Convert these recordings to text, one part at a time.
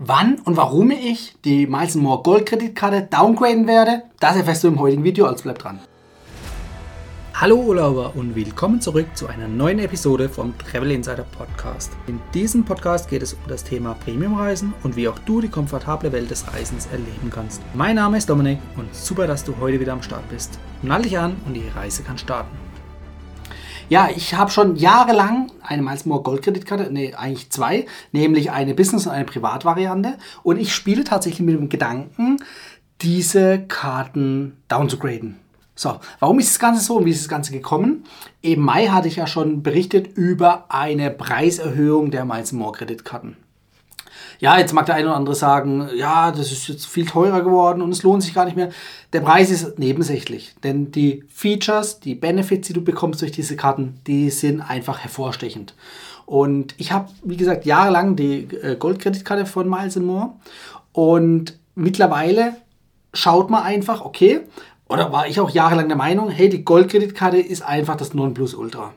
Wann und warum ich die Miles More Gold Kreditkarte downgraden werde, das erfährst du im heutigen Video, also bleib dran. Hallo Urlauber und willkommen zurück zu einer neuen Episode vom Travel Insider Podcast. In diesem Podcast geht es um das Thema Premiumreisen und wie auch du die komfortable Welt des Reisens erleben kannst. Mein Name ist Dominik und super, dass du heute wieder am Start bist. Nall dich an und die Reise kann starten. Ja, ich habe schon jahrelang eine Miles More Gold Kreditkarte, nee, eigentlich zwei, nämlich eine Business- und eine Privatvariante. Und ich spiele tatsächlich mit dem Gedanken, diese Karten downzugraden. So, warum ist das Ganze so und wie ist das Ganze gekommen? Im Mai hatte ich ja schon berichtet über eine Preiserhöhung der Miles More Kreditkarten. Ja, jetzt mag der eine oder andere sagen, ja, das ist jetzt viel teurer geworden und es lohnt sich gar nicht mehr. Der Preis ist nebensächlich, denn die Features, die Benefits, die du bekommst durch diese Karten, die sind einfach hervorstechend. Und ich habe, wie gesagt, jahrelang die äh, Goldkreditkarte von Miles More und mittlerweile schaut man einfach, okay, oder war ich auch jahrelang der Meinung, hey, die Goldkreditkarte ist einfach das Nonplusultra.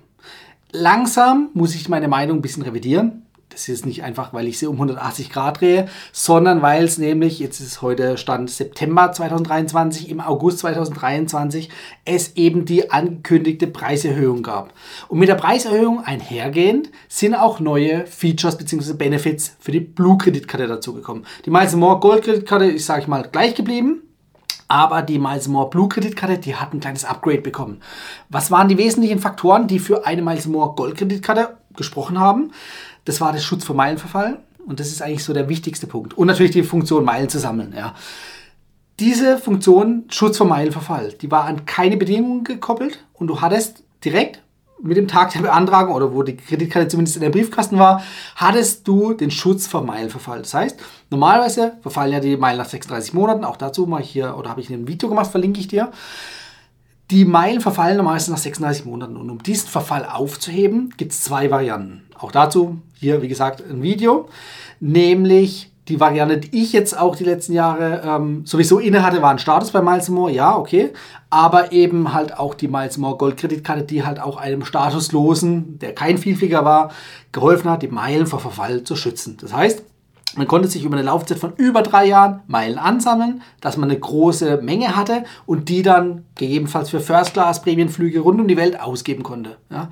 Langsam muss ich meine Meinung ein bisschen revidieren das ist nicht einfach, weil ich sie um 180 Grad drehe, sondern weil es nämlich, jetzt ist heute Stand September 2023, im August 2023, es eben die angekündigte Preiserhöhung gab. Und mit der Preiserhöhung einhergehend sind auch neue Features bzw. Benefits für die Blue-Kreditkarte dazugekommen. Die Miles More Gold-Kreditkarte ist, sage ich mal, gleich geblieben. Aber die Miles More Blue Kreditkarte, die hat ein kleines Upgrade bekommen. Was waren die wesentlichen Faktoren, die für eine Miles More Gold Kreditkarte gesprochen haben? Das war der Schutz vor Meilenverfall. Und das ist eigentlich so der wichtigste Punkt. Und natürlich die Funktion, Meilen zu sammeln. Ja. Diese Funktion, Schutz vor Meilenverfall, die war an keine Bedingungen gekoppelt und du hattest direkt mit dem Tag der Beantragung oder wo die Kreditkarte zumindest in der Briefkasten war, hattest du den Schutz vor Meilenverfall. Das heißt, normalerweise verfallen ja die Meilen nach 36 Monaten. Auch dazu mache ich hier oder habe ich ein Video gemacht, verlinke ich dir. Die Meilen verfallen normalerweise nach 36 Monaten und um diesen Verfall aufzuheben, gibt es zwei Varianten. Auch dazu hier, wie gesagt, ein Video, nämlich die Variante, die ich jetzt auch die letzten Jahre ähm, sowieso inne hatte, war ein Status bei Miles More, ja, okay. Aber eben halt auch die Miles More Goldkreditkarte, die halt auch einem Statuslosen, der kein Vielflieger war, geholfen hat, die Meilen vor Verfall zu schützen. Das heißt, man konnte sich über eine Laufzeit von über drei Jahren Meilen ansammeln, dass man eine große Menge hatte und die dann gegebenenfalls für First-Class-Prämienflüge rund um die Welt ausgeben konnte. Ja.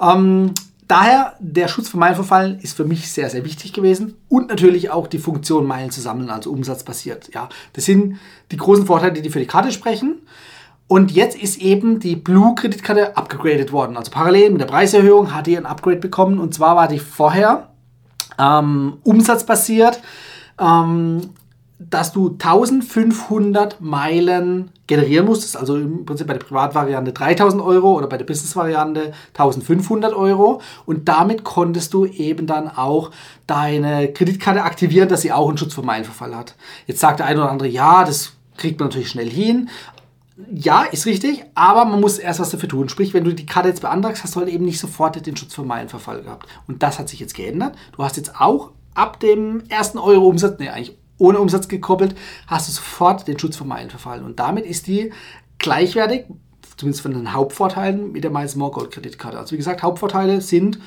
Ähm, daher, der Schutz vor Meilenverfallen ist für mich sehr, sehr wichtig gewesen und natürlich auch die Funktion Meilen zu sammeln, also umsatzbasiert. Ja. Das sind die großen Vorteile, die für die Karte sprechen. Und jetzt ist eben die Blue-Kreditkarte abgegradet worden. Also parallel mit der Preiserhöhung hat die ein Upgrade bekommen. Und zwar war die vorher ähm, umsatzbasiert, ähm, dass du 1500 Meilen generieren musstest, also im Prinzip bei der Privatvariante 3000 Euro oder bei der Businessvariante 1500 Euro und damit konntest du eben dann auch deine Kreditkarte aktivieren, dass sie auch einen Schutz vor Meilenverfall hat. Jetzt sagt der eine oder andere, ja, das kriegt man natürlich schnell hin, ja, ist richtig, aber man muss erst was dafür tun. Sprich, wenn du die Karte jetzt beantragst, hast du halt eben nicht sofort den Schutz vor Meilenverfall gehabt. Und das hat sich jetzt geändert. Du hast jetzt auch ab dem ersten Euro Umsatz, ne, eigentlich ohne Umsatz gekoppelt, hast du sofort den Schutz vor Meilenverfall. Und damit ist die gleichwertig, zumindest von den Hauptvorteilen, mit der Miles More Gold Kreditkarte. Also wie gesagt, Hauptvorteile sind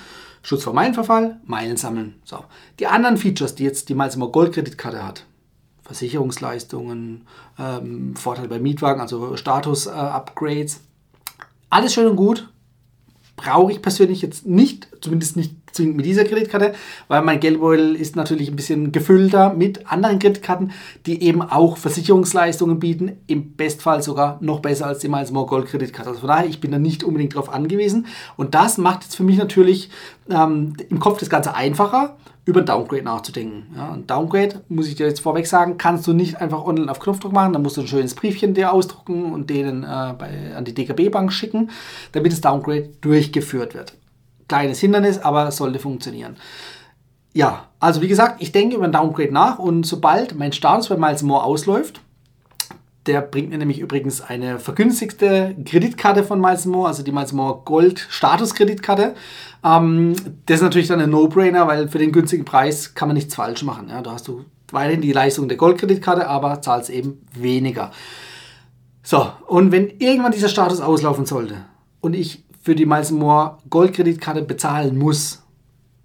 Schutz vor Meilenverfall, Meilen sammeln. So. Die anderen Features, die jetzt die Miles More Gold Kreditkarte hat, Versicherungsleistungen, ähm, Vorteile bei Mietwagen, also Status-Upgrades. Äh, Alles schön und gut. Brauche ich persönlich jetzt nicht, zumindest nicht zwingend mit dieser Kreditkarte, weil mein Geldbeutel ist natürlich ein bisschen gefüllter mit anderen Kreditkarten, die eben auch Versicherungsleistungen bieten, im Bestfall sogar noch besser als die Miles More Gold Kreditkarte. Also von daher, ich bin da nicht unbedingt darauf angewiesen. Und das macht jetzt für mich natürlich ähm, im Kopf das Ganze einfacher über ein Downgrade nachzudenken. Ja, ein Downgrade, muss ich dir jetzt vorweg sagen, kannst du nicht einfach online auf Knopfdruck machen, dann musst du ein schönes Briefchen dir ausdrucken und denen äh, bei, an die DKB-Bank schicken, damit das Downgrade durchgeführt wird. Kleines Hindernis, aber sollte funktionieren. Ja, also wie gesagt, ich denke über ein Downgrade nach und sobald mein Status bei Miles More ausläuft, der bringt mir nämlich übrigens eine vergünstigte Kreditkarte von Miles More, also die Miles More Gold Status-Kreditkarte. Ähm, das ist natürlich dann ein No-Brainer, weil für den günstigen Preis kann man nichts falsch machen. Ja, da hast du weiterhin die Leistung der Goldkreditkarte, aber zahlst eben weniger. So, und wenn irgendwann dieser Status auslaufen sollte und ich für die Miles More Goldkreditkarte bezahlen muss,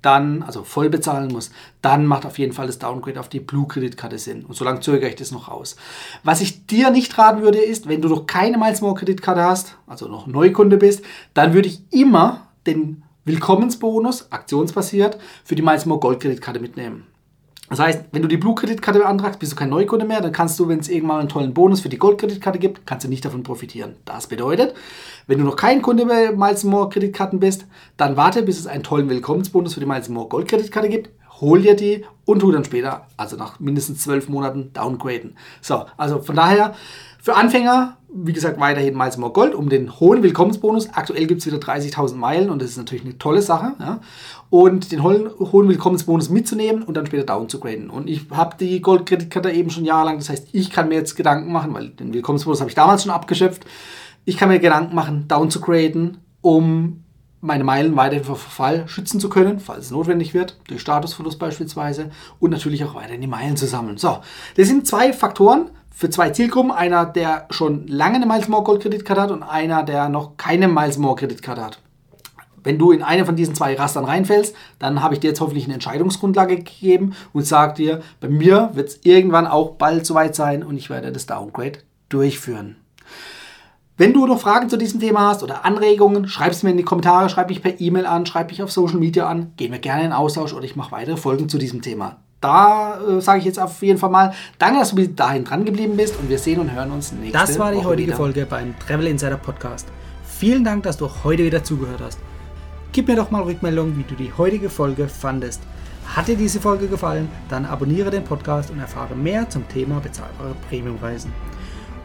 dann, also voll bezahlen muss, dann macht auf jeden Fall das Downgrade auf die Blue-Kreditkarte Sinn. Und solange zögere ich das noch aus. Was ich dir nicht raten würde, ist, wenn du noch keine Miles More Kreditkarte hast, also noch Neukunde bist, dann würde ich immer den Willkommensbonus, aktionsbasiert, für die Miles More Gold Kreditkarte mitnehmen. Das heißt, wenn du die Blue-Kreditkarte beantragst, bist du kein Neukunde mehr, dann kannst du, wenn es irgendwann einen tollen Bonus für die Gold-Kreditkarte gibt, kannst du nicht davon profitieren. Das bedeutet, wenn du noch kein Kunde bei Miles More Kreditkarten bist, dann warte, bis es einen tollen Willkommensbonus für die Miles More Gold-Kreditkarte gibt, hol dir die und tu dann später, also nach mindestens zwölf Monaten, downgraden. So, also von daher, für Anfänger, wie gesagt, weiterhin Miles More Gold um den hohen Willkommensbonus. Aktuell gibt es wieder 30.000 Meilen und das ist natürlich eine tolle Sache. Ja? Und den hohen, hohen Willkommensbonus mitzunehmen und dann später down zu graden. Und ich habe die Gold-Kreditkarte eben schon jahrelang, das heißt, ich kann mir jetzt Gedanken machen, weil den Willkommensbonus habe ich damals schon abgeschöpft. Ich kann mir Gedanken machen, down zu graden, um meine Meilen weiterhin vor Verfall schützen zu können, falls es notwendig wird, durch Statusverlust beispielsweise und natürlich auch weiterhin die Meilen zu sammeln. So, das sind zwei Faktoren, für zwei Zielgruppen. Einer, der schon lange eine Miles More Gold Kreditkarte hat und einer, der noch keine Miles More Kreditkarte hat. Wenn du in eine von diesen zwei Rastern reinfällst, dann habe ich dir jetzt hoffentlich eine Entscheidungsgrundlage gegeben und sage dir, bei mir wird es irgendwann auch bald soweit sein und ich werde das Downgrade durchführen. Wenn du noch Fragen zu diesem Thema hast oder Anregungen, schreib es mir in die Kommentare, schreib mich per E-Mail an, schreib mich auf Social Media an, gehen wir gerne in Austausch oder ich mache weitere Folgen zu diesem Thema da äh, sage ich jetzt auf jeden Fall mal, danke, dass du bis dahin dran geblieben bist und wir sehen und hören uns nächste Woche. Das war die Woche heutige wieder. Folge beim Travel Insider Podcast. Vielen Dank, dass du heute wieder zugehört hast. Gib mir doch mal Rückmeldung, wie du die heutige Folge fandest. Hat dir diese Folge gefallen, dann abonniere den Podcast und erfahre mehr zum Thema bezahlbare Premiumreisen.